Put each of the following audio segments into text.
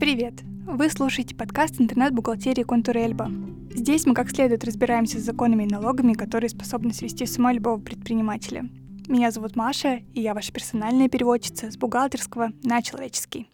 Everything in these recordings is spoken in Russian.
Привет! Вы слушаете подкаст интернет-бухгалтерии Контур Эльба. Здесь мы как следует разбираемся с законами и налогами, которые способны свести с ума любого предпринимателя. Меня зовут Маша, и я ваша персональная переводчица с бухгалтерского на человеческий.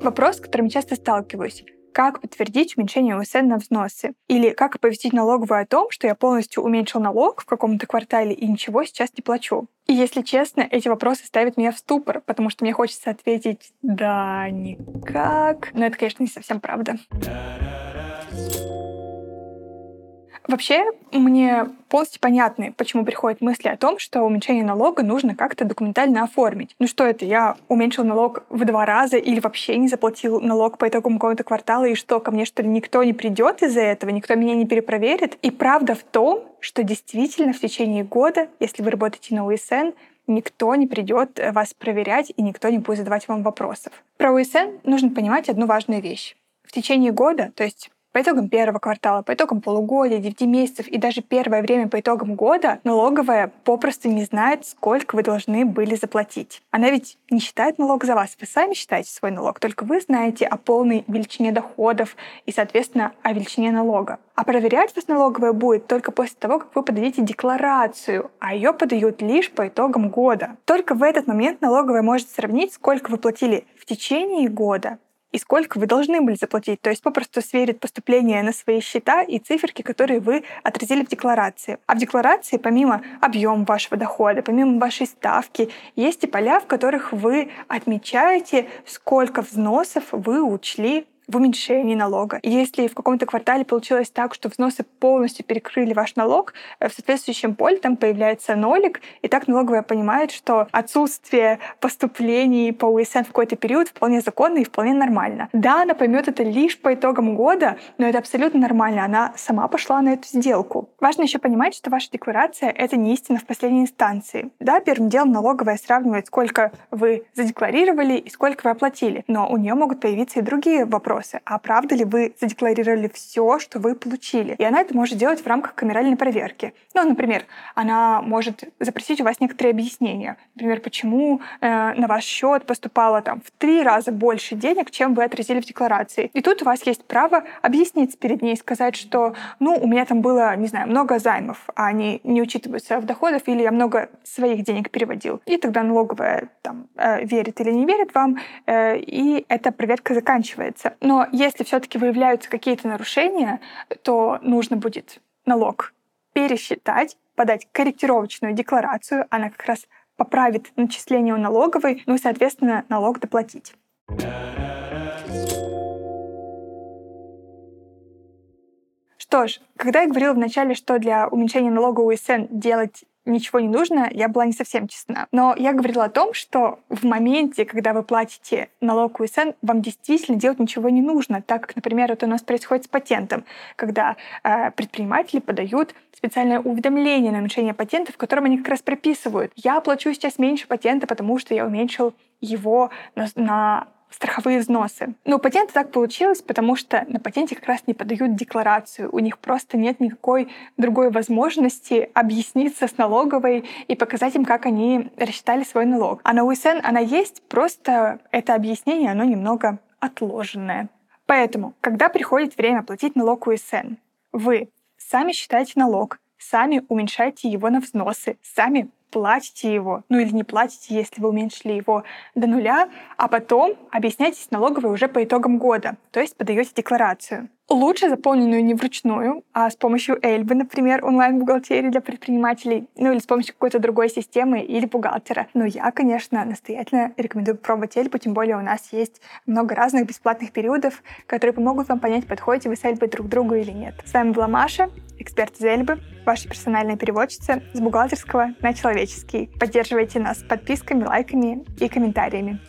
Вопрос, с которым часто сталкиваюсь как подтвердить уменьшение УСН на взносы, или как оповестить налоговую о том, что я полностью уменьшил налог в каком-то квартале и ничего сейчас не плачу. И если честно, эти вопросы ставят меня в ступор, потому что мне хочется ответить «да, никак». Но это, конечно, не совсем правда. Вообще, мне полностью понятны, почему приходят мысли о том, что уменьшение налога нужно как-то документально оформить. Ну что это, я уменьшил налог в два раза или вообще не заплатил налог по итогам какого-то квартала, и что, ко мне что ли никто не придет из-за этого, никто меня не перепроверит? И правда в том, что действительно в течение года, если вы работаете на УСН, никто не придет вас проверять и никто не будет задавать вам вопросов. Про УСН нужно понимать одну важную вещь. В течение года, то есть по итогам первого квартала, по итогам полугодия, 9 месяцев и даже первое время по итогам года налоговая попросту не знает, сколько вы должны были заплатить. Она ведь не считает налог за вас, вы сами считаете свой налог, только вы знаете о полной величине доходов и, соответственно, о величине налога. А проверять вас налоговая будет только после того, как вы подадите декларацию, а ее подают лишь по итогам года. Только в этот момент налоговая может сравнить, сколько вы платили в течение года и сколько вы должны были заплатить. То есть попросту сверит поступление на свои счета и циферки, которые вы отразили в декларации. А в декларации помимо объема вашего дохода, помимо вашей ставки, есть и поля, в которых вы отмечаете, сколько взносов вы учли в уменьшении налога. Если в каком-то квартале получилось так, что взносы полностью перекрыли ваш налог, э, в соответствующем поле там появляется нолик, и так налоговая понимает, что отсутствие поступлений по УСН в какой-то период вполне законно и вполне нормально. Да, она поймет это лишь по итогам года, но это абсолютно нормально. Она сама пошла на эту сделку. Важно еще понимать, что ваша декларация — это не истина в последней инстанции. Да, первым делом налоговая сравнивает, сколько вы задекларировали и сколько вы оплатили, но у нее могут появиться и другие вопросы вопросы. А правда ли вы задекларировали все, что вы получили? И она это может делать в рамках камеральной проверки. Ну, например, она может запросить у вас некоторые объяснения. Например, почему э, на ваш счет поступало там в три раза больше денег, чем вы отразили в декларации. И тут у вас есть право объяснить перед ней, сказать, что, ну, у меня там было, не знаю, много займов, а они не учитываются в доходах, или я много своих денег переводил. И тогда налоговая там э, верит или не верит вам, э, и эта проверка заканчивается. Но если все-таки выявляются какие-то нарушения, то нужно будет налог пересчитать, подать корректировочную декларацию, она как раз поправит начисление у налоговой, ну и, соответственно, налог доплатить. Что ж, когда я говорила вначале, что для уменьшения налога УСН делать ничего не нужно, я была не совсем честна. Но я говорила о том, что в моменте, когда вы платите налог УСН, вам действительно делать ничего не нужно, так как, например, это у нас происходит с патентом, когда э, предприниматели подают специальное уведомление на уменьшение патента, в котором они как раз прописывают, я плачу сейчас меньше патента, потому что я уменьшил его на, на страховые взносы. Но у патента так получилось, потому что на патенте как раз не подают декларацию. У них просто нет никакой другой возможности объясниться с налоговой и показать им, как они рассчитали свой налог. А на УСН она есть, просто это объяснение, оно немного отложенное. Поэтому, когда приходит время платить налог УСН, вы сами считаете налог, сами уменьшаете его на взносы, сами платите его, ну или не платите, если вы уменьшили его до нуля, а потом объясняйтесь налоговой уже по итогам года, то есть подаете декларацию. Лучше заполненную не вручную, а с помощью Эльбы, например, онлайн-бухгалтерии для предпринимателей, ну или с помощью какой-то другой системы или бухгалтера. Но я, конечно, настоятельно рекомендую пробовать Эльбу, тем более у нас есть много разных бесплатных периодов, которые помогут вам понять, подходите вы с Эльбой друг другу или нет. С вами была Маша, эксперт из Эльбы, ваша персональная переводчица с бухгалтерского на человеческий. Поддерживайте нас подписками, лайками и комментариями.